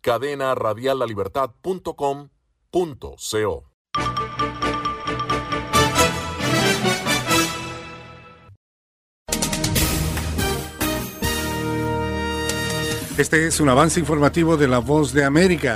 cadena radial libertad.com.co. Este es un avance informativo de La Voz de América.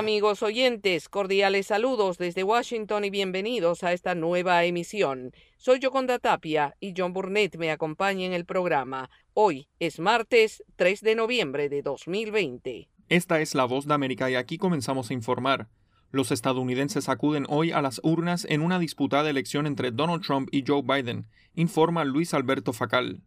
Amigos oyentes, cordiales saludos desde Washington y bienvenidos a esta nueva emisión. Soy Yoconda Tapia y John Burnett me acompaña en el programa. Hoy es martes 3 de noviembre de 2020. Esta es la voz de América y aquí comenzamos a informar. Los estadounidenses acuden hoy a las urnas en una disputada elección entre Donald Trump y Joe Biden, informa Luis Alberto Facal.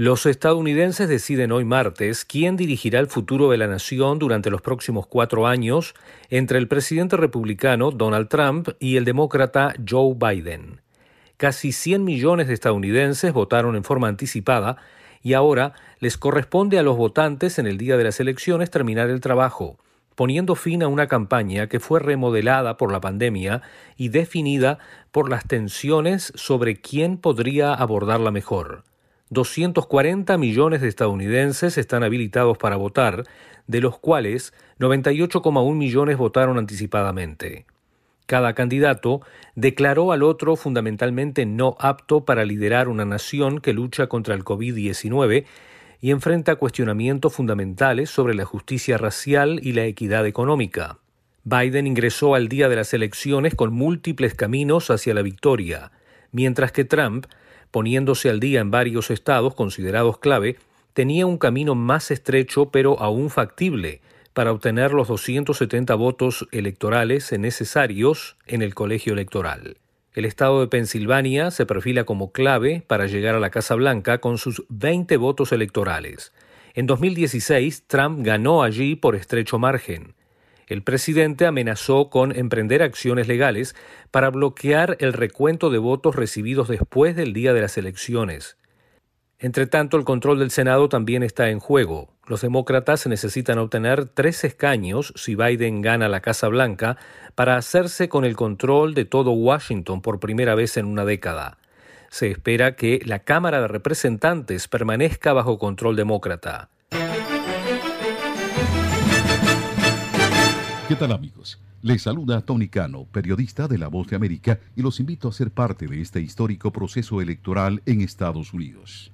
Los estadounidenses deciden hoy martes quién dirigirá el futuro de la nación durante los próximos cuatro años entre el presidente republicano Donald Trump y el demócrata Joe Biden. Casi 100 millones de estadounidenses votaron en forma anticipada y ahora les corresponde a los votantes en el día de las elecciones terminar el trabajo, poniendo fin a una campaña que fue remodelada por la pandemia y definida por las tensiones sobre quién podría abordarla mejor. 240 millones de estadounidenses están habilitados para votar, de los cuales 98,1 millones votaron anticipadamente. Cada candidato declaró al otro fundamentalmente no apto para liderar una nación que lucha contra el COVID-19 y enfrenta cuestionamientos fundamentales sobre la justicia racial y la equidad económica. Biden ingresó al día de las elecciones con múltiples caminos hacia la victoria, mientras que Trump poniéndose al día en varios estados considerados clave, tenía un camino más estrecho pero aún factible para obtener los 270 votos electorales necesarios en el colegio electoral. El estado de Pensilvania se perfila como clave para llegar a la Casa Blanca con sus 20 votos electorales. En 2016, Trump ganó allí por estrecho margen el presidente amenazó con emprender acciones legales para bloquear el recuento de votos recibidos después del día de las elecciones. Entre tanto, el control del Senado también está en juego. Los demócratas necesitan obtener tres escaños si Biden gana la Casa Blanca para hacerse con el control de todo Washington por primera vez en una década. Se espera que la Cámara de Representantes permanezca bajo control demócrata. ¿Qué tal amigos? Les saluda Tony Cano, periodista de La Voz de América, y los invito a ser parte de este histórico proceso electoral en Estados Unidos.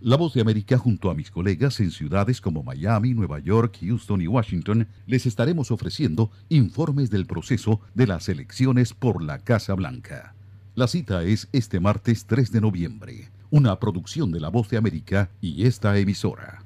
La Voz de América junto a mis colegas en ciudades como Miami, Nueva York, Houston y Washington les estaremos ofreciendo informes del proceso de las elecciones por la Casa Blanca. La cita es este martes 3 de noviembre, una producción de La Voz de América y esta emisora.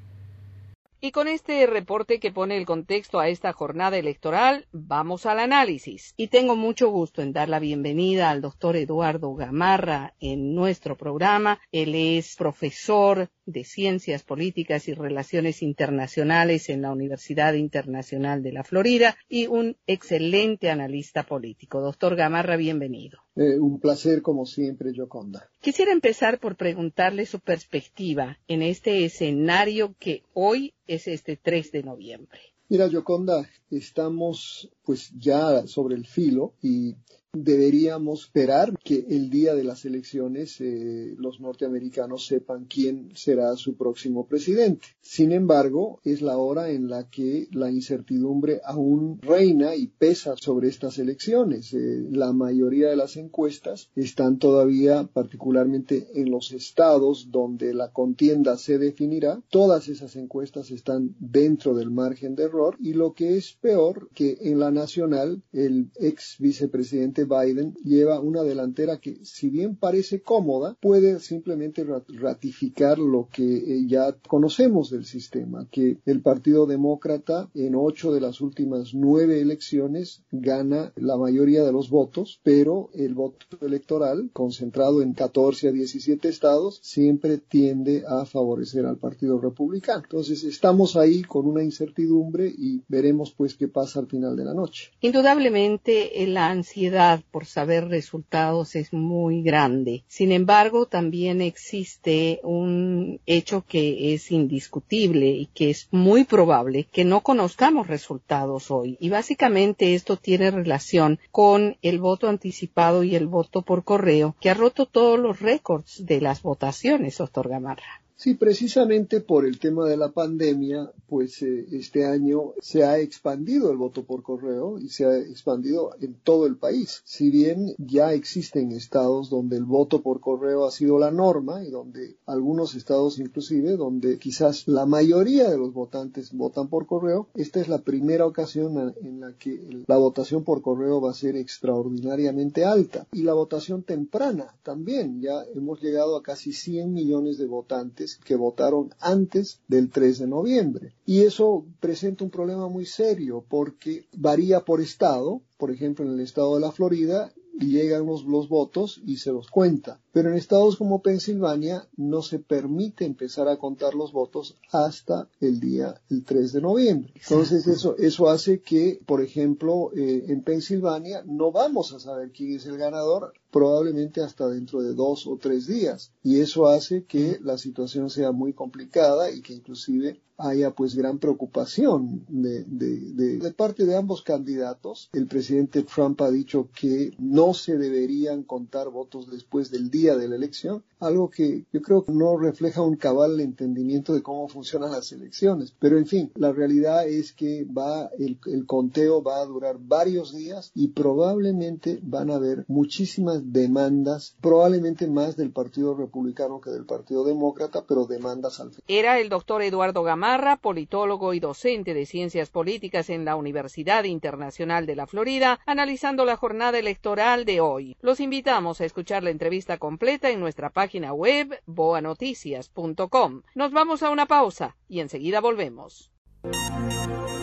Y con este reporte que pone el contexto a esta jornada electoral, vamos al análisis. Y tengo mucho gusto en dar la bienvenida al doctor Eduardo Gamarra en nuestro programa. Él es profesor de Ciencias Políticas y Relaciones Internacionales en la Universidad Internacional de la Florida y un excelente analista político. Doctor Gamarra, bienvenido. Eh, un placer, como siempre, Joconda. Quisiera empezar por preguntarle su perspectiva en este escenario que hoy es este 3 de noviembre. Mira, Joconda, estamos pues ya sobre el filo y deberíamos esperar que el día de las elecciones eh, los norteamericanos sepan quién será su próximo presidente. Sin embargo, es la hora en la que la incertidumbre aún reina y pesa sobre estas elecciones. Eh, la mayoría de las encuestas están todavía, particularmente en los estados donde la contienda se definirá, todas esas encuestas están dentro del margen de error y lo que es peor, que en la nacional el ex vicepresidente Biden lleva una delantera que, si bien parece cómoda, puede simplemente ratificar lo que eh, ya conocemos del sistema, que el Partido Demócrata en ocho de las últimas nueve elecciones gana la mayoría de los votos, pero el voto electoral, concentrado en 14 a 17 estados, siempre tiende a favorecer al Partido Republicano. Entonces, estamos ahí con una incertidumbre y veremos pues qué pasa al final de la noche. Indudablemente, eh, la ansiedad por saber resultados es muy grande. Sin embargo, también existe un hecho que es indiscutible y que es muy probable que no conozcamos resultados hoy. Y básicamente esto tiene relación con el voto anticipado y el voto por correo, que ha roto todos los récords de las votaciones, doctor Gamarra. Sí, precisamente por el tema de la pandemia, pues eh, este año se ha expandido el voto por correo y se ha expandido en todo el país. Si bien ya existen estados donde el voto por correo ha sido la norma y donde algunos estados inclusive donde quizás la mayoría de los votantes votan por correo, esta es la primera ocasión en la que la votación por correo va a ser extraordinariamente alta. Y la votación temprana también, ya hemos llegado a casi 100 millones de votantes que votaron antes del 3 de noviembre. Y eso presenta un problema muy serio porque varía por estado. Por ejemplo, en el estado de la Florida llegan los, los, votos y se los cuenta. Pero en estados como Pensilvania no se permite empezar a contar los votos hasta el día el 3 de noviembre. Entonces eso, eso hace que, por ejemplo, eh, en Pensilvania no vamos a saber quién es el ganador probablemente hasta dentro de dos o tres días. Y eso hace que la situación sea muy complicada y que inclusive haya pues gran preocupación de, de, de, parte de ambos candidatos. El presidente Trump ha dicho que no se deberían contar votos después del día de la elección, algo que yo creo que no refleja un cabal entendimiento de cómo funcionan las elecciones. Pero en fin, la realidad es que va, el, el conteo va a durar varios días y probablemente van a haber muchísimas demandas, probablemente más del Partido Republicano que del Partido Demócrata, pero demandas al. Era el doctor Eduardo Gamarra, politólogo y docente de ciencias políticas en la Universidad Internacional de la Florida, analizando la jornada electoral de hoy. Los invitamos a escuchar la entrevista completa en nuestra página web boanoticias.com. Nos vamos a una pausa y enseguida volvemos.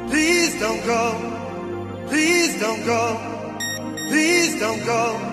Please don't go. Please don't go. Please don't go.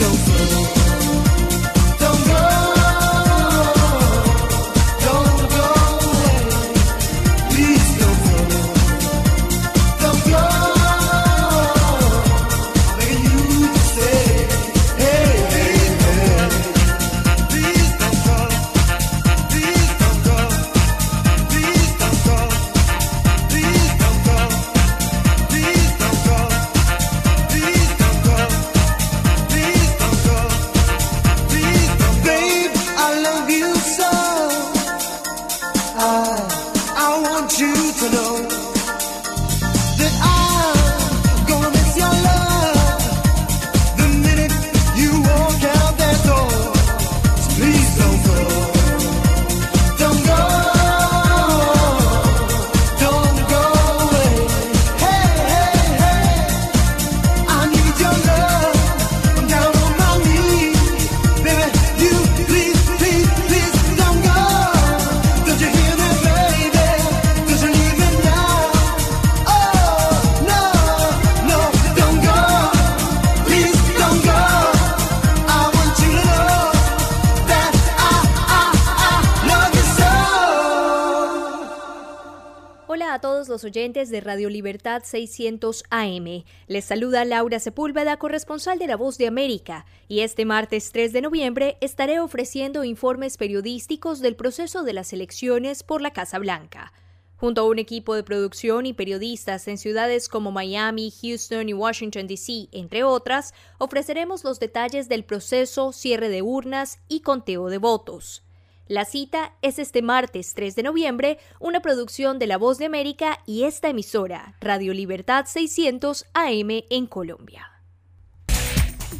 eu vou. De Radio Libertad 600 AM. Les saluda Laura Sepúlveda, corresponsal de La Voz de América, y este martes 3 de noviembre estaré ofreciendo informes periodísticos del proceso de las elecciones por la Casa Blanca. Junto a un equipo de producción y periodistas en ciudades como Miami, Houston y Washington, D.C., entre otras, ofreceremos los detalles del proceso, cierre de urnas y conteo de votos. La cita es este martes 3 de noviembre, una producción de La Voz de América y esta emisora, Radio Libertad 600 AM en Colombia.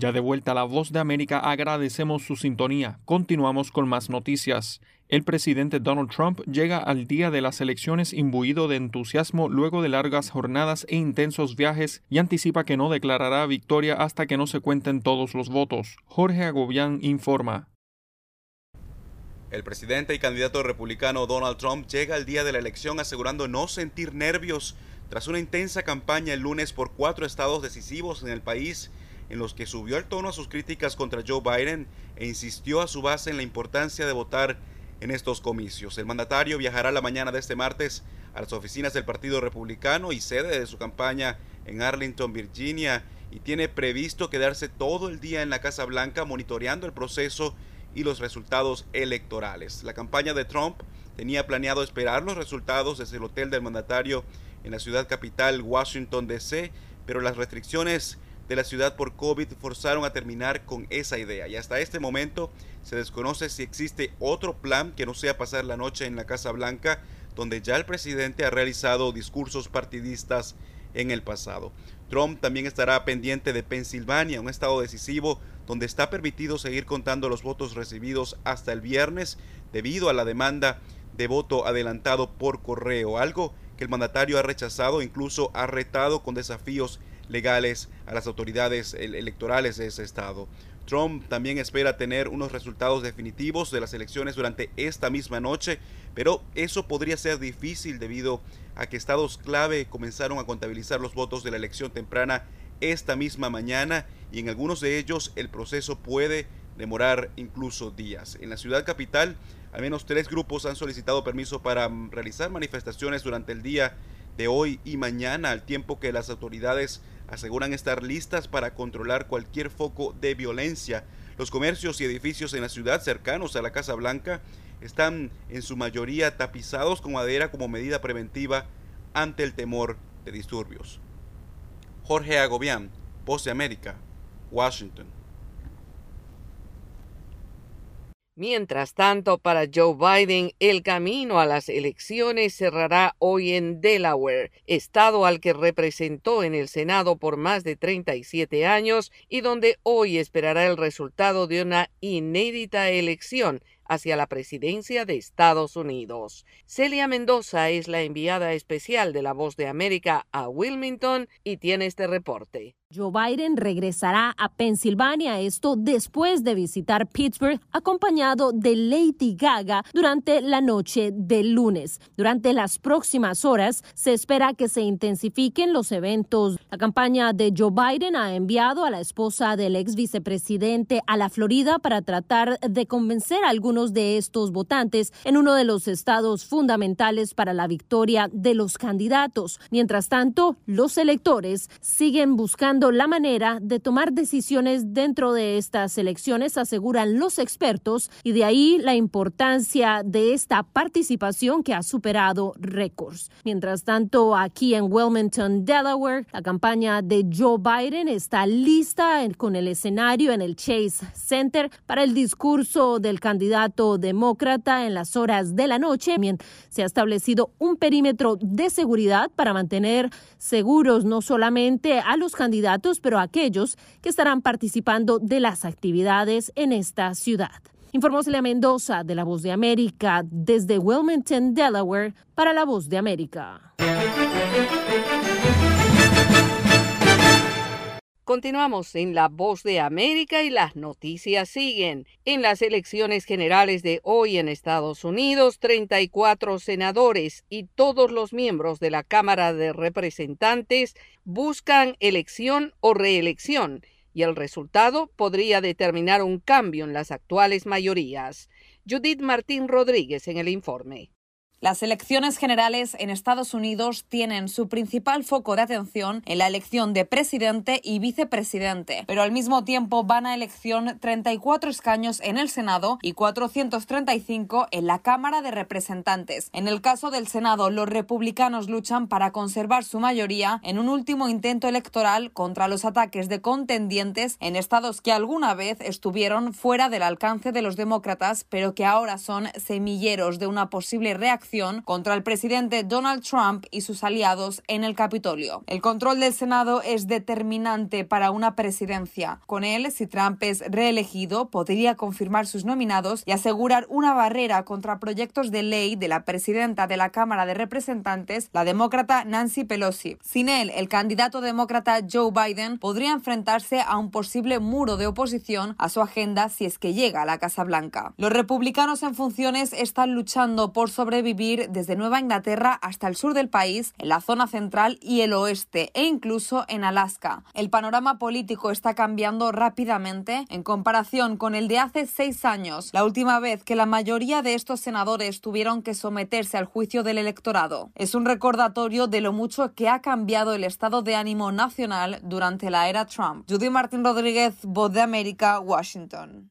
Ya de vuelta a la Voz de América, agradecemos su sintonía. Continuamos con más noticias. El presidente Donald Trump llega al día de las elecciones imbuido de entusiasmo luego de largas jornadas e intensos viajes y anticipa que no declarará victoria hasta que no se cuenten todos los votos. Jorge Agobián informa. El presidente y candidato republicano Donald Trump llega al día de la elección asegurando no sentir nervios tras una intensa campaña el lunes por cuatro estados decisivos en el país en los que subió el tono a sus críticas contra Joe Biden e insistió a su base en la importancia de votar en estos comicios. El mandatario viajará la mañana de este martes a las oficinas del Partido Republicano y sede de su campaña en Arlington, Virginia, y tiene previsto quedarse todo el día en la Casa Blanca monitoreando el proceso y los resultados electorales. La campaña de Trump tenía planeado esperar los resultados desde el hotel del mandatario en la ciudad capital, Washington, D.C., pero las restricciones de la ciudad por COVID forzaron a terminar con esa idea. Y hasta este momento se desconoce si existe otro plan que no sea pasar la noche en la Casa Blanca, donde ya el presidente ha realizado discursos partidistas en el pasado. Trump también estará pendiente de Pensilvania, un estado decisivo donde está permitido seguir contando los votos recibidos hasta el viernes debido a la demanda de voto adelantado por correo, algo que el mandatario ha rechazado, incluso ha retado con desafíos legales a las autoridades electorales de ese estado. Trump también espera tener unos resultados definitivos de las elecciones durante esta misma noche, pero eso podría ser difícil debido a que estados clave comenzaron a contabilizar los votos de la elección temprana esta misma mañana y en algunos de ellos el proceso puede demorar incluso días. En la ciudad capital, al menos tres grupos han solicitado permiso para realizar manifestaciones durante el día de hoy y mañana, al tiempo que las autoridades aseguran estar listas para controlar cualquier foco de violencia. Los comercios y edificios en la ciudad cercanos a la Casa Blanca están en su mayoría tapizados con madera como medida preventiva ante el temor de disturbios. Jorge Agobián, de América, Washington. Mientras tanto, para Joe Biden, el camino a las elecciones cerrará hoy en Delaware, estado al que representó en el Senado por más de 37 años y donde hoy esperará el resultado de una inédita elección hacia la presidencia de Estados Unidos. Celia Mendoza es la enviada especial de La Voz de América a Wilmington y tiene este reporte. Joe Biden regresará a Pensilvania, esto después de visitar Pittsburgh acompañado de Lady Gaga durante la noche del lunes. Durante las próximas horas se espera que se intensifiquen los eventos. La campaña de Joe Biden ha enviado a la esposa del ex vicepresidente a la Florida para tratar de convencer a algunos de estos votantes en uno de los estados fundamentales para la victoria de los candidatos. Mientras tanto, los electores siguen la manera de tomar decisiones dentro de estas elecciones, aseguran los expertos, y de ahí la importancia de esta participación que ha superado récords. Mientras tanto, aquí en Wilmington, Delaware, la campaña de Joe Biden está lista con el escenario en el Chase Center para el discurso del candidato demócrata en las horas de la noche. Se ha establecido un perímetro de seguridad para mantener seguros no solamente a los candidatos, pero aquellos que estarán participando de las actividades en esta ciudad. Informó Celia Mendoza de La Voz de América desde Wilmington, Delaware, para La Voz de América. Continuamos en La Voz de América y las noticias siguen. En las elecciones generales de hoy en Estados Unidos, 34 senadores y todos los miembros de la Cámara de Representantes buscan elección o reelección y el resultado podría determinar un cambio en las actuales mayorías. Judith Martín Rodríguez en el informe. Las elecciones generales en Estados Unidos tienen su principal foco de atención en la elección de presidente y vicepresidente, pero al mismo tiempo van a elección 34 escaños en el Senado y 435 en la Cámara de Representantes. En el caso del Senado, los republicanos luchan para conservar su mayoría en un último intento electoral contra los ataques de contendientes en estados que alguna vez estuvieron fuera del alcance de los demócratas, pero que ahora son semilleros de una posible reacción contra el presidente Donald Trump y sus aliados en el Capitolio. El control del Senado es determinante para una presidencia. Con él, si Trump es reelegido, podría confirmar sus nominados y asegurar una barrera contra proyectos de ley de la presidenta de la Cámara de Representantes, la demócrata Nancy Pelosi. Sin él, el candidato demócrata Joe Biden podría enfrentarse a un posible muro de oposición a su agenda si es que llega a la Casa Blanca. Los republicanos en funciones están luchando por sobrevivir desde Nueva Inglaterra hasta el sur del país, en la zona central y el oeste e incluso en Alaska. El panorama político está cambiando rápidamente en comparación con el de hace seis años, la última vez que la mayoría de estos senadores tuvieron que someterse al juicio del electorado. Es un recordatorio de lo mucho que ha cambiado el estado de ánimo nacional durante la era Trump. Judy Martín Rodríguez, Voz de América, Washington.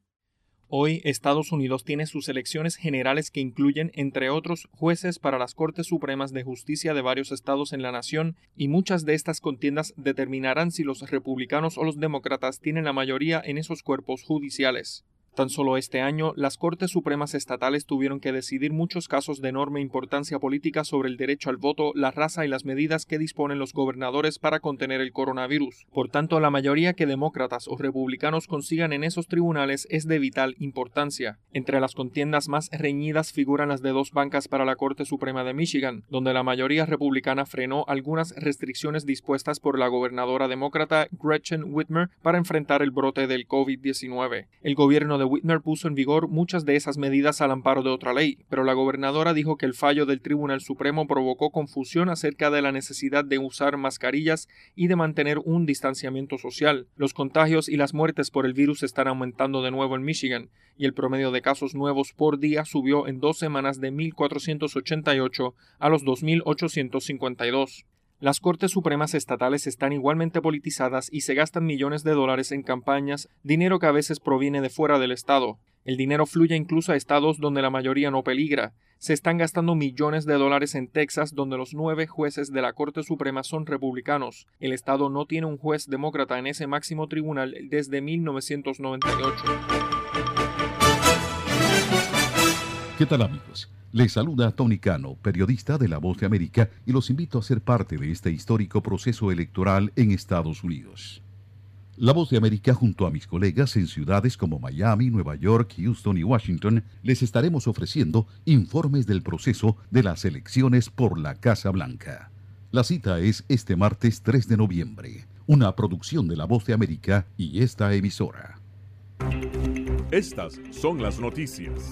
Hoy Estados Unidos tiene sus elecciones generales que incluyen, entre otros, jueces para las Cortes Supremas de Justicia de varios estados en la nación y muchas de estas contiendas determinarán si los republicanos o los demócratas tienen la mayoría en esos cuerpos judiciales. Tan solo este año, las Cortes Supremas estatales tuvieron que decidir muchos casos de enorme importancia política sobre el derecho al voto, la raza y las medidas que disponen los gobernadores para contener el coronavirus. Por tanto, la mayoría que demócratas o republicanos consigan en esos tribunales es de vital importancia. Entre las contiendas más reñidas figuran las de dos bancas para la Corte Suprema de Michigan, donde la mayoría republicana frenó algunas restricciones dispuestas por la gobernadora demócrata Gretchen Whitmer para enfrentar el brote del COVID-19. El gobierno de Whitmer puso en vigor muchas de esas medidas al amparo de otra ley, pero la gobernadora dijo que el fallo del Tribunal Supremo provocó confusión acerca de la necesidad de usar mascarillas y de mantener un distanciamiento social. Los contagios y las muertes por el virus están aumentando de nuevo en Michigan, y el promedio de casos nuevos por día subió en dos semanas de 1.488 a los 2.852. Las Cortes Supremas estatales están igualmente politizadas y se gastan millones de dólares en campañas, dinero que a veces proviene de fuera del Estado. El dinero fluye incluso a estados donde la mayoría no peligra. Se están gastando millones de dólares en Texas, donde los nueve jueces de la Corte Suprema son republicanos. El Estado no tiene un juez demócrata en ese máximo tribunal desde 1998. ¿Qué tal amigos? Les saluda Tony Cano, periodista de La Voz de América, y los invito a ser parte de este histórico proceso electoral en Estados Unidos. La Voz de América, junto a mis colegas en ciudades como Miami, Nueva York, Houston y Washington, les estaremos ofreciendo informes del proceso de las elecciones por la Casa Blanca. La cita es este martes 3 de noviembre, una producción de La Voz de América y esta emisora. Estas son las noticias.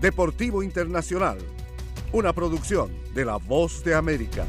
Deportivo Internacional, una producción de La Voz de América.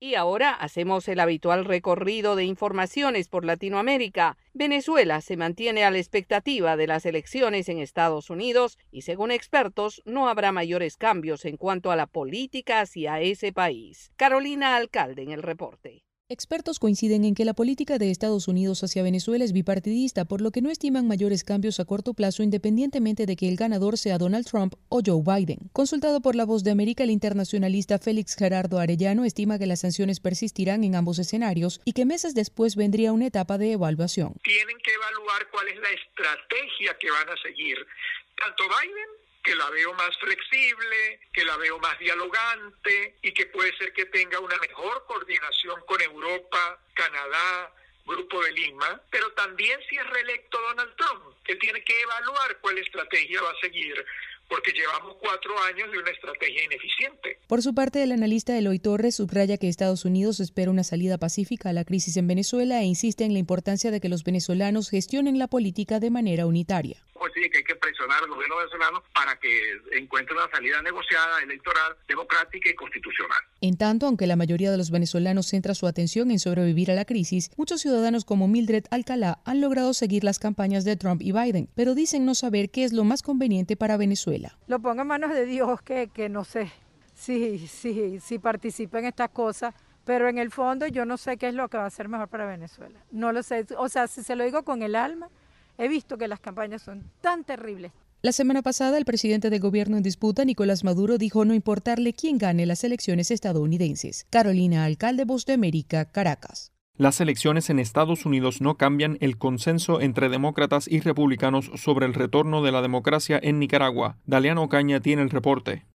Y ahora hacemos el habitual recorrido de informaciones por Latinoamérica. Venezuela se mantiene a la expectativa de las elecciones en Estados Unidos y según expertos no habrá mayores cambios en cuanto a la política hacia ese país. Carolina Alcalde en el reporte. Expertos coinciden en que la política de Estados Unidos hacia Venezuela es bipartidista, por lo que no estiman mayores cambios a corto plazo independientemente de que el ganador sea Donald Trump o Joe Biden. Consultado por La Voz de América, el internacionalista Félix Gerardo Arellano estima que las sanciones persistirán en ambos escenarios y que meses después vendría una etapa de evaluación. Tienen que evaluar cuál es la estrategia que van a seguir tanto Biden que la veo más flexible, que la veo más dialogante y que puede ser que tenga una mejor coordinación con Europa, Canadá, Grupo de Lima, pero también si es reelecto Donald Trump, él tiene que evaluar cuál estrategia va a seguir porque llevamos cuatro años de una estrategia ineficiente. Por su parte, el analista Eloy Torres subraya que Estados Unidos espera una salida pacífica a la crisis en Venezuela e insiste en la importancia de que los venezolanos gestionen la política de manera unitaria. Pues sí, que hay que presionar al gobierno venezolano para que encuentre una salida negociada, electoral, democrática y constitucional. En tanto, aunque la mayoría de los venezolanos centra su atención en sobrevivir a la crisis, muchos ciudadanos como Mildred Alcalá han logrado seguir las campañas de Trump y Biden, pero dicen no saber qué es lo más conveniente para Venezuela. Lo pongo en manos de Dios, que, que no sé si, sí, sí participa en estas cosas, pero en el fondo yo no sé qué es lo que va a ser mejor para Venezuela. No lo sé, o sea, si se lo digo con el alma, he visto que las campañas son tan terribles. La semana pasada, el presidente del gobierno en disputa, Nicolás Maduro, dijo no importarle quién gane las elecciones estadounidenses. Carolina Alcalde, Voz de América, Caracas. Las elecciones en Estados Unidos no cambian el consenso entre demócratas y republicanos sobre el retorno de la democracia en Nicaragua. Daliano Caña tiene el reporte.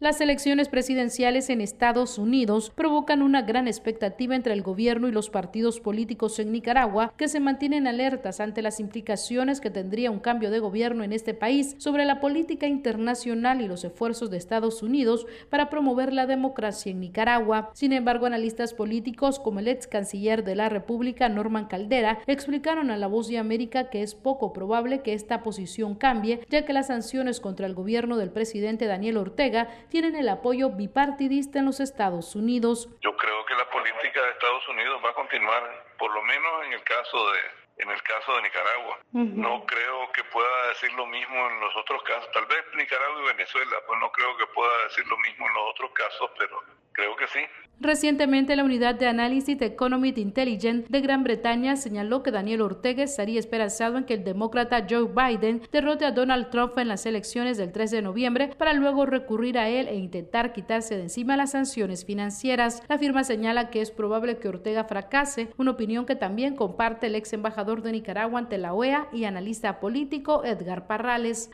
Las elecciones presidenciales en Estados Unidos provocan una gran expectativa entre el gobierno y los partidos políticos en Nicaragua que se mantienen alertas ante las implicaciones que tendría un cambio de gobierno en este país sobre la política internacional y los esfuerzos de Estados Unidos para promover la democracia en Nicaragua. Sin embargo, analistas políticos como el ex canciller de la República, Norman Caldera, explicaron a La Voz de América que es poco probable que esta posición cambie, ya que las sanciones contra el gobierno del presidente Daniel Ortega tienen el apoyo bipartidista en los Estados Unidos. Yo creo que la política de Estados Unidos va a continuar, por lo menos en el caso de, en el caso de Nicaragua. No creo que pueda decir lo mismo en los otros casos. Tal vez Nicaragua y Venezuela, pues no creo que pueda decir lo mismo en los otros casos, pero creo que sí. Recientemente, la unidad de análisis de Economic Intelligence de Gran Bretaña señaló que Daniel Ortega estaría esperanzado en que el demócrata Joe Biden derrote a Donald Trump en las elecciones del 3 de noviembre para luego recurrir a él e intentar quitarse de encima las sanciones financieras. La firma señala que es probable que Ortega fracase, una opinión que también comparte el ex embajador de Nicaragua ante la OEA y analista político Edgar Parrales.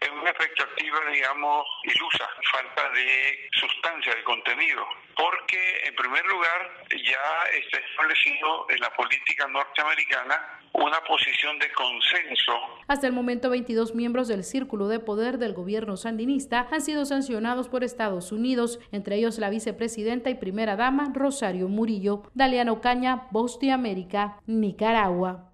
Digamos, ilusa, falta de sustancia, de contenido, porque en primer lugar ya está establecido en la política norteamericana una posición de consenso. Hasta el momento, 22 miembros del círculo de poder del gobierno sandinista han sido sancionados por Estados Unidos, entre ellos la vicepresidenta y primera dama Rosario Murillo. Daliano Caña, Voz de América, Nicaragua.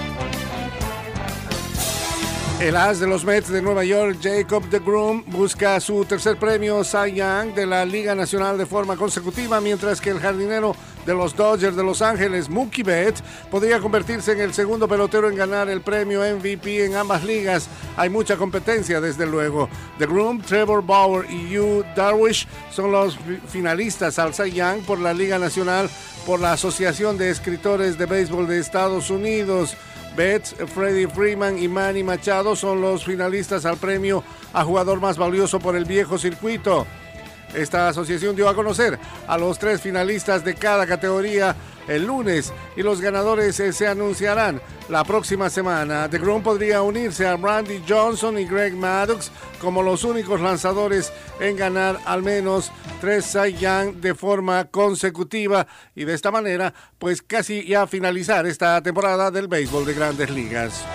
El as de los Mets de Nueva York, Jacob de Groom, busca su tercer premio Cy Young de la Liga Nacional de forma consecutiva, mientras que el jardinero de los Dodgers de Los Ángeles, Mookie Betts, podría convertirse en el segundo pelotero en ganar el premio MVP en ambas ligas. Hay mucha competencia, desde luego. The Groom, Trevor Bauer y Hugh Darwish son los finalistas al Cy Young por la Liga Nacional por la Asociación de Escritores de Béisbol de Estados Unidos. Betts, Freddie Freeman y Manny Machado son los finalistas al premio a jugador más valioso por el viejo circuito. Esta asociación dio a conocer a los tres finalistas de cada categoría el lunes y los ganadores eh, se anunciarán la próxima semana. The Groom podría unirse a Randy Johnson y Greg Maddox como los únicos lanzadores en ganar al menos tres Cy Young de forma consecutiva y de esta manera pues casi ya finalizar esta temporada del béisbol de grandes ligas.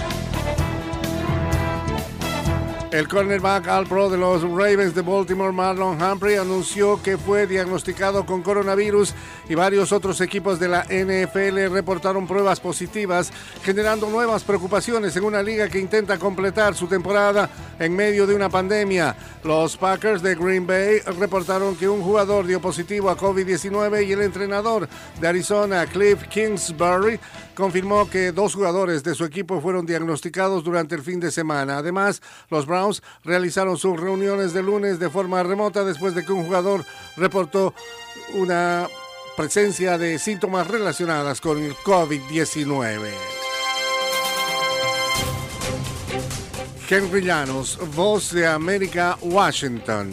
El cornerback Al Pro de los Ravens de Baltimore, Marlon Humphrey, anunció que fue diagnosticado con coronavirus y varios otros equipos de la NFL reportaron pruebas positivas, generando nuevas preocupaciones en una liga que intenta completar su temporada en medio de una pandemia. Los Packers de Green Bay reportaron que un jugador dio positivo a COVID-19 y el entrenador de Arizona, Cliff Kingsbury, confirmó que dos jugadores de su equipo fueron diagnosticados durante el fin de semana. Además, los Browns realizaron sus reuniones de lunes de forma remota después de que un jugador reportó una presencia de síntomas relacionadas con el COVID-19. Henry Llanos, Voz de América, Washington.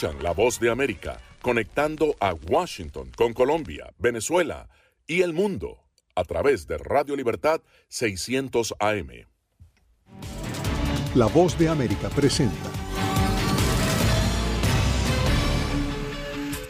Escuchan la voz de América conectando a Washington con Colombia, Venezuela y el mundo a través de Radio Libertad 600 AM. La voz de América presenta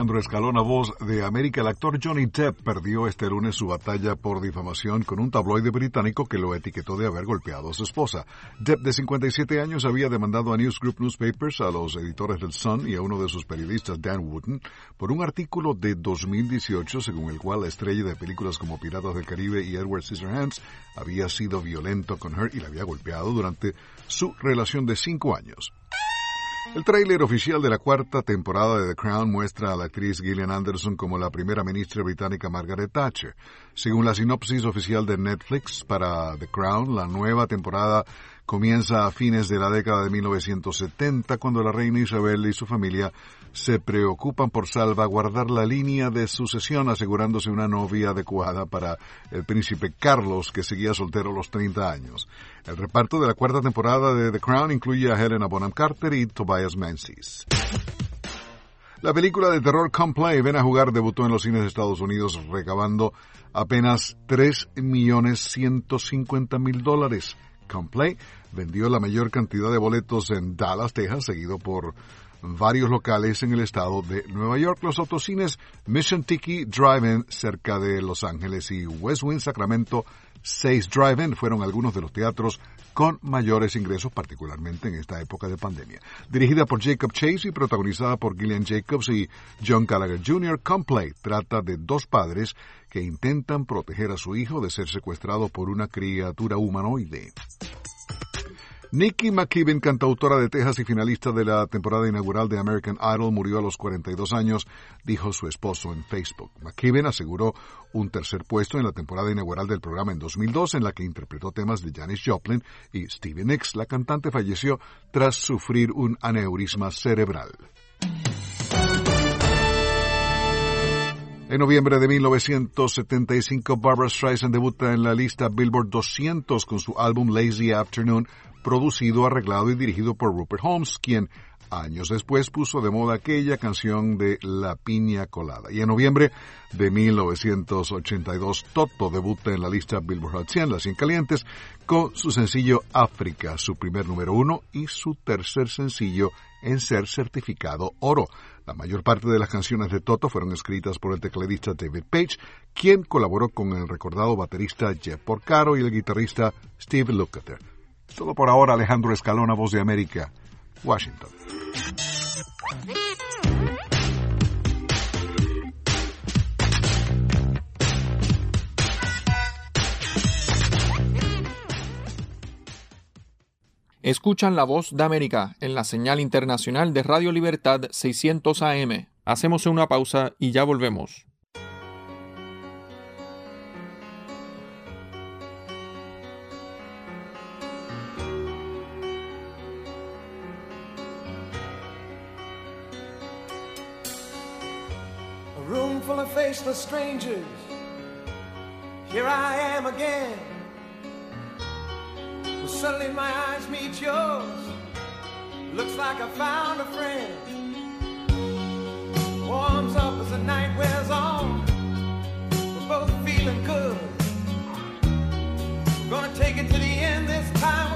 Alejandro Escalona, voz de América, el actor Johnny Depp perdió este lunes su batalla por difamación con un tabloide británico que lo etiquetó de haber golpeado a su esposa. Depp, de 57 años, había demandado a News Group Newspapers, a los editores del Sun y a uno de sus periodistas, Dan Wooten, por un artículo de 2018 según el cual la estrella de películas como Piratas del Caribe y Edward Scissorhands había sido violento con her y la había golpeado durante su relación de cinco años. El tráiler oficial de la cuarta temporada de The Crown muestra a la actriz Gillian Anderson como la primera ministra británica Margaret Thatcher. Según la sinopsis oficial de Netflix para The Crown, la nueva temporada comienza a fines de la década de 1970 cuando la reina Isabel y su familia se preocupan por salvaguardar la línea de sucesión asegurándose una novia adecuada para el príncipe Carlos que seguía soltero los 30 años. El reparto de la cuarta temporada de The Crown incluye a Helena Bonham Carter y Tobias Menzies. La película de terror Come Ven a jugar debutó en los cines de Estados Unidos recabando apenas 3.150.000 dólares. Come vendió la mayor cantidad de boletos en Dallas, Texas, seguido por varios locales en el estado de Nueva York. Los autocines Mission Tiki Drive-In cerca de Los Ángeles y Westwind Sacramento 6 Drive-In fueron algunos de los teatros con mayores ingresos, particularmente en esta época de pandemia. Dirigida por Jacob Chase y protagonizada por Gillian Jacobs y John Gallagher Jr., Complay trata de dos padres que intentan proteger a su hijo de ser secuestrado por una criatura humanoide. Nikki McKibben, cantautora de Texas y finalista de la temporada inaugural de American Idol, murió a los 42 años, dijo su esposo en Facebook. McKibben aseguró un tercer puesto en la temporada inaugural del programa en 2002, en la que interpretó temas de Janis Joplin y Stevie Nicks. La cantante falleció tras sufrir un aneurisma cerebral. En noviembre de 1975, Barbara Streisand debuta en la lista Billboard 200 con su álbum Lazy Afternoon, producido, arreglado y dirigido por Rupert Holmes, quien años después puso de moda aquella canción de La Piña Colada. Y en noviembre de 1982, Toto debuta en la lista Billboard Hot 100, las 100 calientes, con su sencillo África, su primer número uno y su tercer sencillo en ser certificado oro. La mayor parte de las canciones de Toto fueron escritas por el tecladista David Page, quien colaboró con el recordado baterista Jeff Porcaro y el guitarrista Steve Lukather. Todo por ahora, Alejandro Escalona, Voz de América, Washington. Escuchan la voz de América en la señal internacional de Radio Libertad 600 AM. Hacemos una pausa y ya volvemos. Faceless strangers. Here I am again. Well, suddenly my eyes meet yours. Looks like I found a friend. Warms up as the night wears on. We're both feeling good. We're gonna take it to the end this time.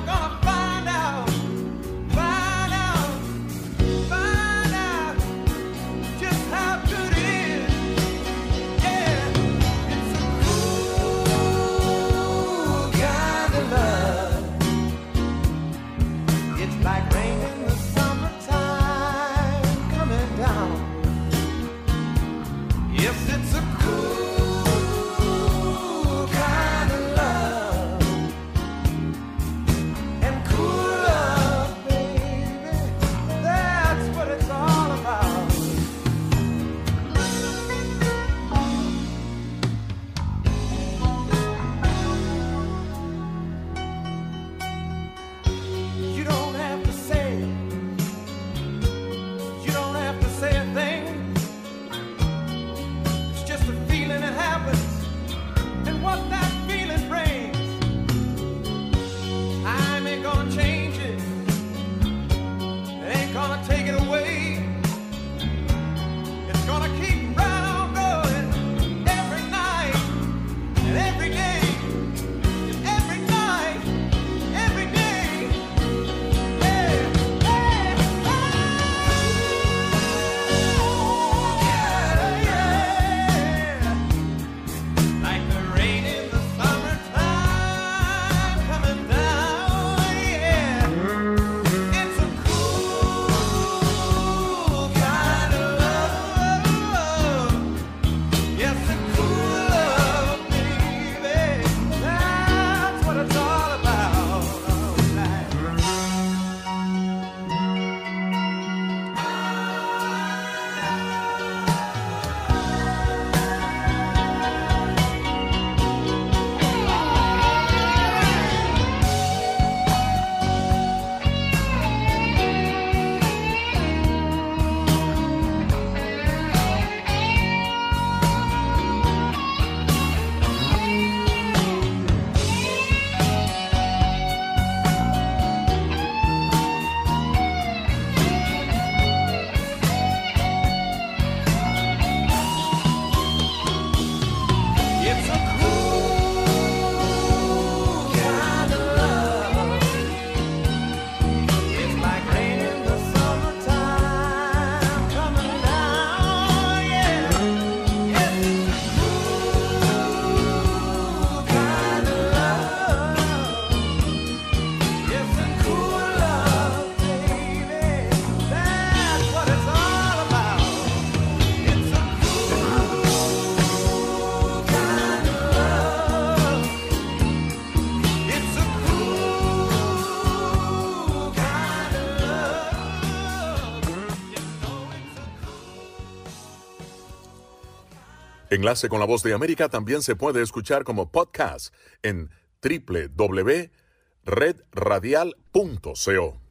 Enlace con la voz de América también se puede escuchar como podcast en www.redradial.co.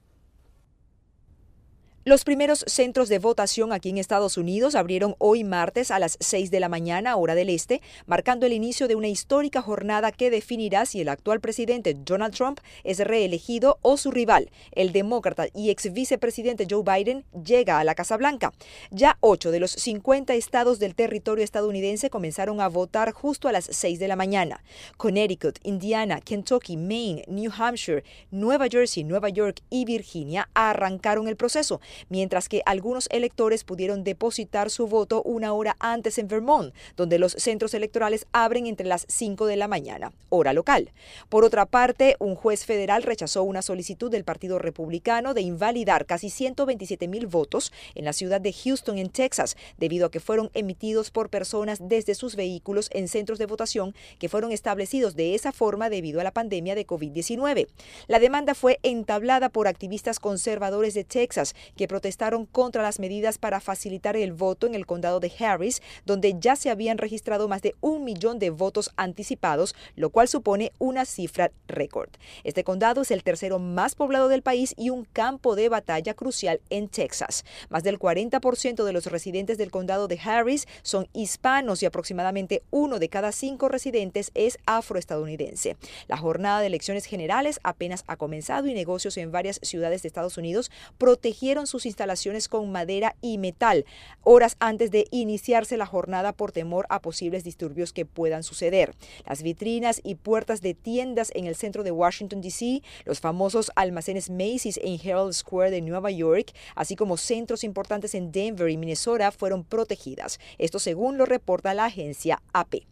Los primeros centros de votación aquí en Estados Unidos abrieron hoy martes a las 6 de la mañana, hora del este, marcando el inicio de una histórica jornada que definirá si el actual presidente Donald Trump es reelegido o su rival, el demócrata y ex vicepresidente Joe Biden, llega a la Casa Blanca. Ya ocho de los 50 estados del territorio estadounidense comenzaron a votar justo a las 6 de la mañana. Connecticut, Indiana, Kentucky, Maine, New Hampshire, Nueva Jersey, Nueva York y Virginia arrancaron el proceso, mientras que algunos electores pudieron depositar su voto una hora antes en Vermont, donde los centros electorales abren entre las 5 de la mañana, hora local. Por otra parte, un juez federal rechazó una solicitud del Partido Republicano de invalidar casi 127 mil votos en la ciudad de Houston, en Texas, debido a que fueron emitidos por personas desde sus vehículos en centros de votación que fueron establecidos de esa forma debido a la pandemia de COVID-19. La demanda fue entablada por activistas conservadores de Texas que protestaron contra las medidas para facilitar el voto en el condado de Harris, donde ya se habían registrado más de un millón de votos anticipados, lo cual supone una cifra récord. Este condado es el tercero más poblado del país y un campo de batalla crucial en Texas. Más del 40% de los residentes del condado de Harris son hispanos y aproximadamente uno de cada cinco residentes es afroestadounidense. La jornada de elecciones generales apenas ha comenzado y negocios en varias ciudades de Estados Unidos protegieron sus instalaciones con madera y metal horas antes de iniciarse la jornada por temor a posibles disturbios que puedan suceder. Las vitrinas y puertas de tiendas en el centro de Washington, D.C., los famosos almacenes Macy's en Herald Square de Nueva York, así como centros importantes en Denver y Minnesota fueron protegidas. Esto según lo reporta la agencia AP.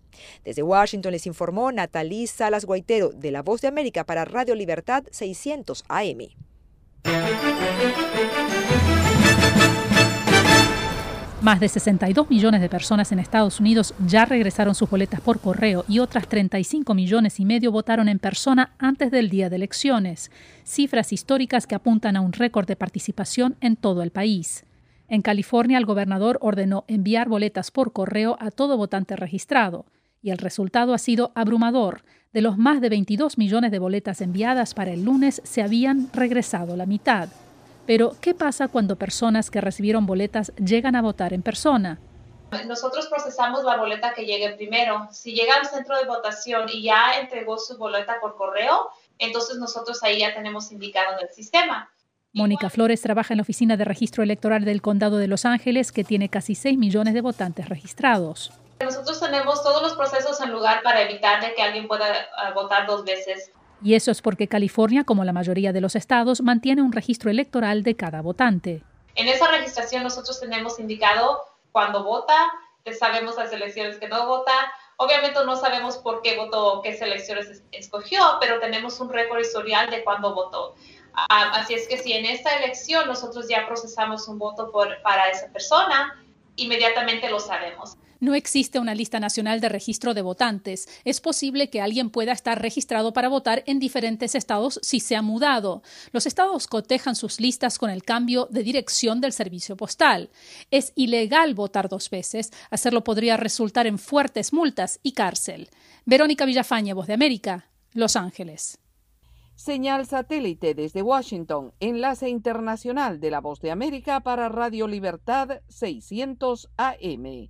Desde Washington les informó Natalie Salas Guaitero de La Voz de América para Radio Libertad 600 AM. Más de 62 millones de personas en Estados Unidos ya regresaron sus boletas por correo y otras 35 millones y medio votaron en persona antes del día de elecciones, cifras históricas que apuntan a un récord de participación en todo el país. En California, el gobernador ordenó enviar boletas por correo a todo votante registrado, y el resultado ha sido abrumador. De los más de 22 millones de boletas enviadas para el lunes, se habían regresado la mitad. Pero, ¿qué pasa cuando personas que recibieron boletas llegan a votar en persona? Nosotros procesamos la boleta que llegue primero. Si llega al centro de votación y ya entregó su boleta por correo, entonces nosotros ahí ya tenemos indicado en el sistema. Mónica Flores trabaja en la Oficina de Registro Electoral del Condado de Los Ángeles, que tiene casi 6 millones de votantes registrados. Nosotros tenemos todos los procesos en lugar para evitar de que alguien pueda uh, votar dos veces. Y eso es porque California, como la mayoría de los estados, mantiene un registro electoral de cada votante. En esa registración nosotros tenemos indicado cuándo vota, sabemos las elecciones que no vota. Obviamente no sabemos por qué votó o qué selecciones escogió, pero tenemos un récord historial de cuándo votó. Uh, así es que si en esta elección nosotros ya procesamos un voto por, para esa persona, inmediatamente lo sabemos. No existe una lista nacional de registro de votantes. Es posible que alguien pueda estar registrado para votar en diferentes estados si se ha mudado. Los estados cotejan sus listas con el cambio de dirección del servicio postal. Es ilegal votar dos veces. Hacerlo podría resultar en fuertes multas y cárcel. Verónica Villafañe, Voz de América, Los Ángeles. Señal satélite desde Washington, enlace internacional de la Voz de América para Radio Libertad 600 AM.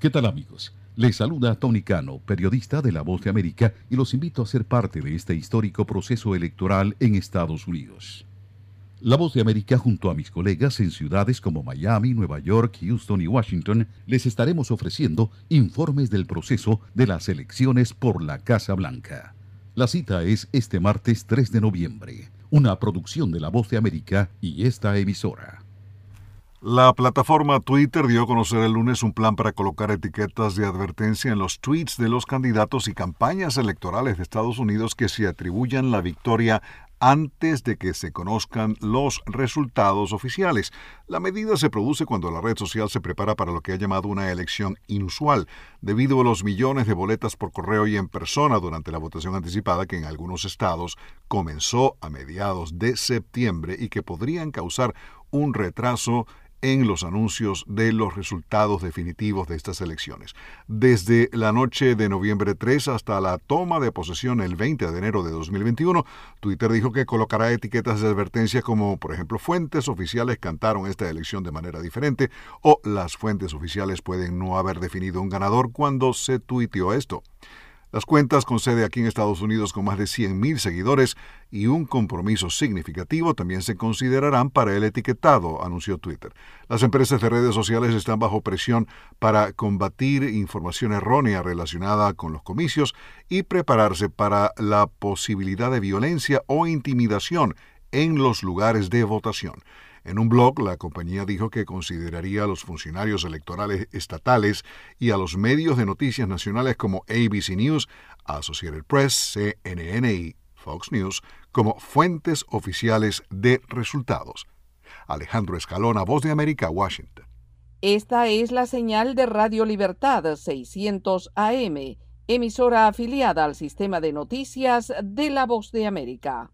¿Qué tal amigos? Les saluda Tony Cano, periodista de La Voz de América, y los invito a ser parte de este histórico proceso electoral en Estados Unidos. La Voz de América junto a mis colegas en ciudades como Miami, Nueva York, Houston y Washington les estaremos ofreciendo informes del proceso de las elecciones por la Casa Blanca. La cita es este martes 3 de noviembre, una producción de La Voz de América y esta emisora. La plataforma Twitter dio a conocer el lunes un plan para colocar etiquetas de advertencia en los tweets de los candidatos y campañas electorales de Estados Unidos que se atribuyan la victoria antes de que se conozcan los resultados oficiales. La medida se produce cuando la red social se prepara para lo que ha llamado una elección inusual, debido a los millones de boletas por correo y en persona durante la votación anticipada que en algunos estados comenzó a mediados de septiembre y que podrían causar un retraso en los anuncios de los resultados definitivos de estas elecciones. Desde la noche de noviembre 3 hasta la toma de posesión el 20 de enero de 2021, Twitter dijo que colocará etiquetas de advertencia como, por ejemplo, fuentes oficiales cantaron esta elección de manera diferente o las fuentes oficiales pueden no haber definido un ganador cuando se tuiteó esto. Las cuentas con sede aquí en Estados Unidos con más de 100.000 seguidores y un compromiso significativo también se considerarán para el etiquetado, anunció Twitter. Las empresas de redes sociales están bajo presión para combatir información errónea relacionada con los comicios y prepararse para la posibilidad de violencia o intimidación en los lugares de votación. En un blog, la compañía dijo que consideraría a los funcionarios electorales estatales y a los medios de noticias nacionales como ABC News, Associated Press, CNN y Fox News como fuentes oficiales de resultados. Alejandro Escalona, Voz de América, Washington. Esta es la señal de Radio Libertad 600 AM, emisora afiliada al sistema de noticias de la Voz de América.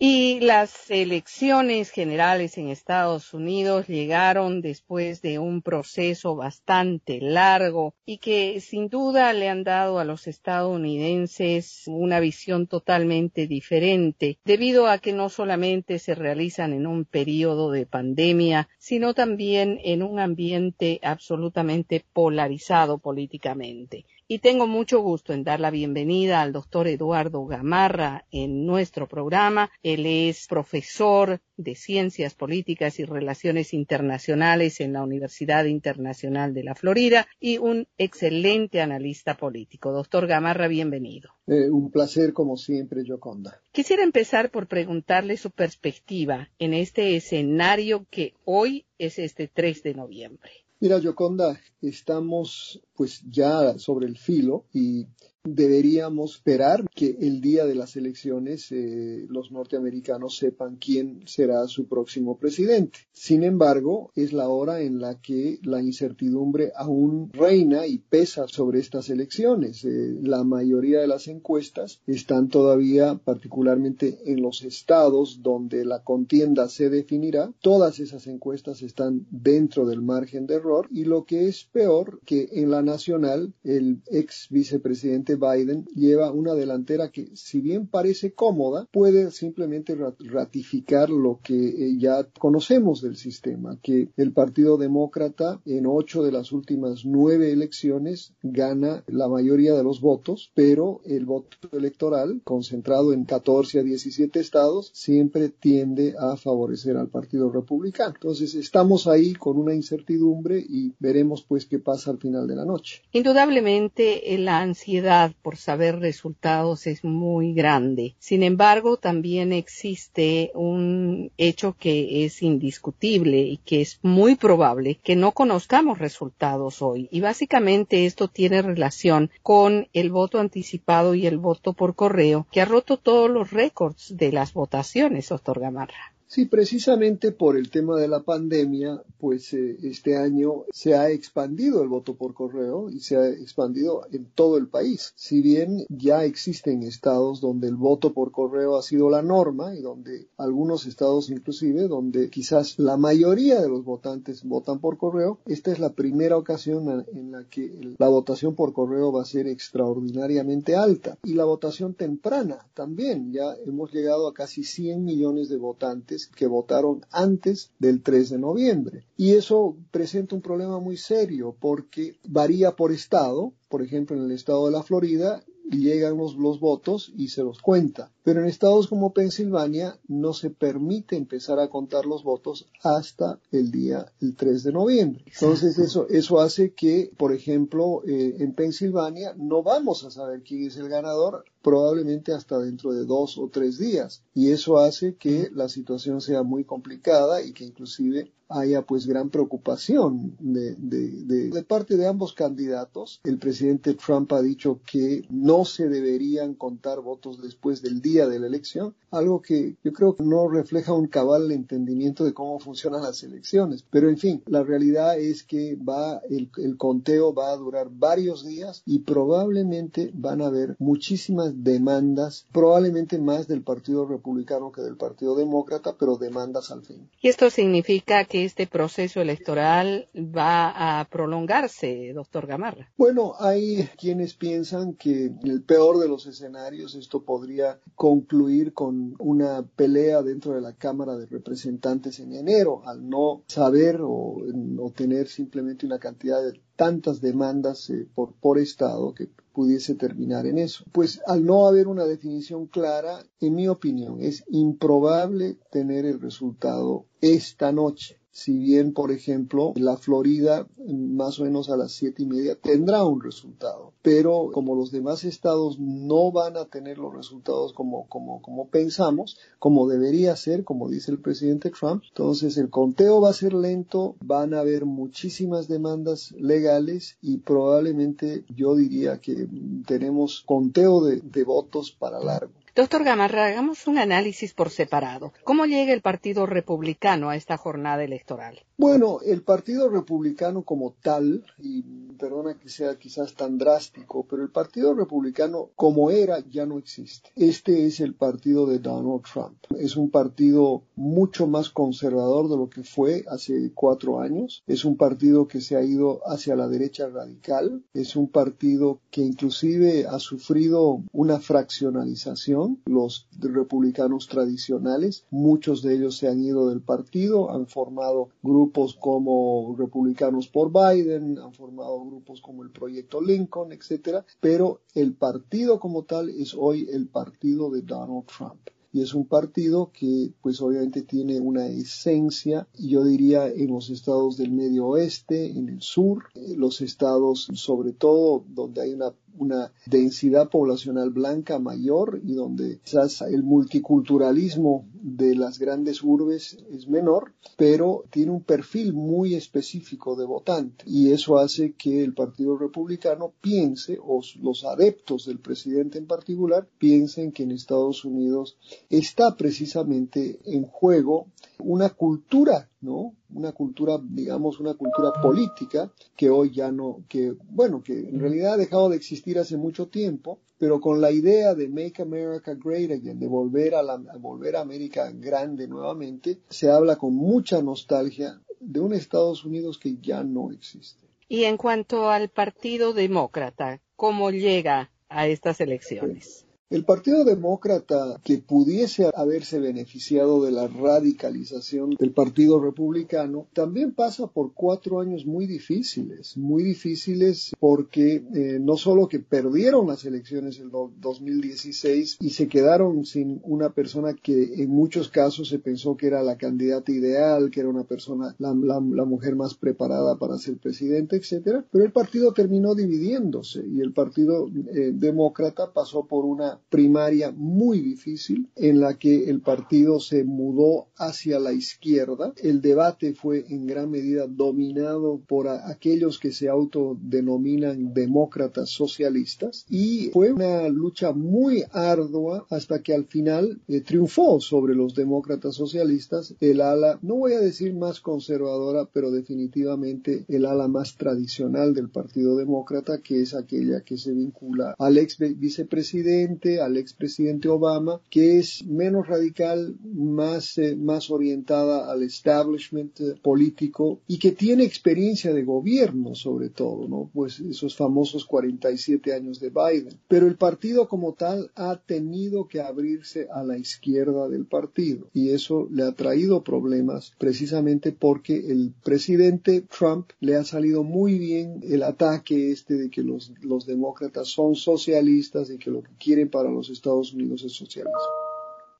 Y las elecciones generales en Estados Unidos llegaron después de un proceso bastante largo y que sin duda le han dado a los estadounidenses una visión totalmente diferente debido a que no solamente se realizan en un periodo de pandemia, sino también en un ambiente absolutamente polarizado políticamente. Y tengo mucho gusto en dar la bienvenida al doctor Eduardo Gamarra en nuestro programa. Él es profesor de Ciencias Políticas y Relaciones Internacionales en la Universidad Internacional de la Florida y un excelente analista político. Doctor Gamarra, bienvenido. Eh, un placer, como siempre, Yoconda. Quisiera empezar por preguntarle su perspectiva en este escenario que hoy es este 3 de noviembre. Mira, Yoconda, estamos pues ya sobre el filo y deberíamos esperar que el día de las elecciones eh, los norteamericanos sepan quién será su próximo presidente. Sin embargo, es la hora en la que la incertidumbre aún reina y pesa sobre estas elecciones. Eh, la mayoría de las encuestas están todavía, particularmente en los estados donde la contienda se definirá, todas esas encuestas están dentro del margen de error y lo que es peor, que en la nacional el ex vicepresidente Biden lleva una delantera que, si bien parece cómoda, puede simplemente ratificar lo que eh, ya conocemos del sistema, que el Partido Demócrata en ocho de las últimas nueve elecciones gana la mayoría de los votos, pero el voto electoral, concentrado en 14 a 17 estados, siempre tiende a favorecer al Partido Republicano. Entonces, estamos ahí con una incertidumbre y veremos pues qué pasa al final de la noche. Indudablemente eh, la ansiedad por saber resultados es muy grande. Sin embargo, también existe un hecho que es indiscutible y que es muy probable que no conozcamos resultados hoy. Y básicamente esto tiene relación con el voto anticipado y el voto por correo, que ha roto todos los récords de las votaciones, doctor Gamarra. Sí, precisamente por el tema de la pandemia, pues eh, este año se ha expandido el voto por correo y se ha expandido en todo el país. Si bien ya existen estados donde el voto por correo ha sido la norma y donde algunos estados inclusive donde quizás la mayoría de los votantes votan por correo, esta es la primera ocasión en la que la votación por correo va a ser extraordinariamente alta. Y la votación temprana también, ya hemos llegado a casi 100 millones de votantes que votaron antes del 3 de noviembre. Y eso presenta un problema muy serio porque varía por estado. Por ejemplo, en el estado de la Florida llegan los, los, votos y se los cuenta. Pero en estados como Pensilvania no se permite empezar a contar los votos hasta el día el 3 de noviembre. Entonces eso, eso hace que, por ejemplo, eh, en Pensilvania no vamos a saber quién es el ganador probablemente hasta dentro de dos o tres días. Y eso hace que la situación sea muy complicada y que inclusive haya pues gran preocupación de, de, de, de, parte de ambos candidatos. El presidente Trump ha dicho que no se deberían contar votos después del día de la elección, algo que yo creo que no refleja un cabal entendimiento de cómo funcionan las elecciones. Pero en fin, la realidad es que va, el, el conteo va a durar varios días y probablemente van a haber muchísimas demandas, probablemente más del Partido Republicano que del Partido Demócrata, pero demandas al fin. Y esto significa que este proceso electoral va a prolongarse, doctor Gamarra. Bueno, hay quienes piensan que en el peor de los escenarios esto podría concluir con una pelea dentro de la Cámara de Representantes en enero, al no saber o, o tener simplemente una cantidad de tantas demandas eh, por, por estado que pudiese terminar en eso. Pues al no haber una definición clara, en mi opinión, es improbable tener el resultado esta noche si bien, por ejemplo, la Florida más o menos a las siete y media tendrá un resultado, pero como los demás estados no van a tener los resultados como, como, como pensamos, como debería ser, como dice el presidente Trump, entonces el conteo va a ser lento, van a haber muchísimas demandas legales y probablemente yo diría que tenemos conteo de, de votos para largo. Doctor Gamarra, hagamos un análisis por separado. ¿Cómo llega el Partido Republicano a esta jornada electoral? Bueno, el Partido Republicano como tal, y perdona que sea quizás tan drástico, pero el Partido Republicano como era ya no existe. Este es el partido de Donald Trump. Es un partido mucho más conservador de lo que fue hace cuatro años. Es un partido que se ha ido hacia la derecha radical. Es un partido que inclusive ha sufrido una fraccionalización. Los republicanos tradicionales, muchos de ellos se han ido del partido, han formado grupos como republicanos por Biden, han formado grupos como el Proyecto Lincoln, etcétera, pero el partido como tal es hoy el partido de Donald Trump. Y es un partido que pues obviamente tiene una esencia, yo diría en los estados del medio oeste, en el sur, los estados sobre todo donde hay una una densidad poblacional blanca mayor y donde quizás el multiculturalismo de las grandes urbes es menor, pero tiene un perfil muy específico de votante. Y eso hace que el Partido Republicano piense, o los adeptos del presidente en particular, piensen que en Estados Unidos está precisamente en juego una cultura, ¿no? Una cultura, digamos, una cultura política que hoy ya no, que, bueno, que en realidad ha dejado de existir hace mucho tiempo, pero con la idea de Make America Great Again, de volver a, la, a volver a América grande nuevamente, se habla con mucha nostalgia de un Estados Unidos que ya no existe. Y en cuanto al Partido Demócrata, ¿cómo llega a estas elecciones. El Partido Demócrata, que pudiese haberse beneficiado de la radicalización del Partido Republicano, también pasa por cuatro años muy difíciles, muy difíciles porque eh, no solo que perdieron las elecciones en 2016 y se quedaron sin una persona que en muchos casos se pensó que era la candidata ideal, que era una persona, la, la, mujer más preparada para ser presidente, etcétera, pero el partido terminó dividiéndose y el Partido eh, Demócrata pasó por una primaria muy difícil en la que el partido se mudó hacia la izquierda. El debate fue en gran medida dominado por aquellos que se autodenominan demócratas socialistas y fue una lucha muy ardua hasta que al final eh, triunfó sobre los demócratas socialistas el ala, no voy a decir más conservadora, pero definitivamente el ala más tradicional del Partido Demócrata, que es aquella que se vincula al ex vicepresidente, al expresidente Obama, que es menos radical, más, eh, más orientada al establishment eh, político y que tiene experiencia de gobierno sobre todo, ¿no? Pues esos famosos 47 años de Biden. Pero el partido como tal ha tenido que abrirse a la izquierda del partido y eso le ha traído problemas precisamente porque el presidente Trump le ha salido muy bien el ataque este de que los, los demócratas son socialistas y que lo que quieren para los Estados Unidos.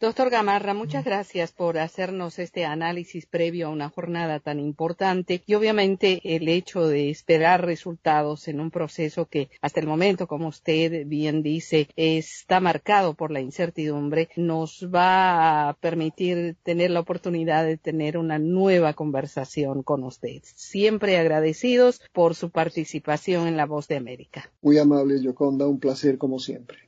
Doctor Gamarra, muchas gracias por hacernos este análisis previo a una jornada tan importante y obviamente el hecho de esperar resultados en un proceso que hasta el momento, como usted bien dice, está marcado por la incertidumbre, nos va a permitir tener la oportunidad de tener una nueva conversación con usted. Siempre agradecidos por su participación en La Voz de América. Muy amable, Yoconda, un placer como siempre.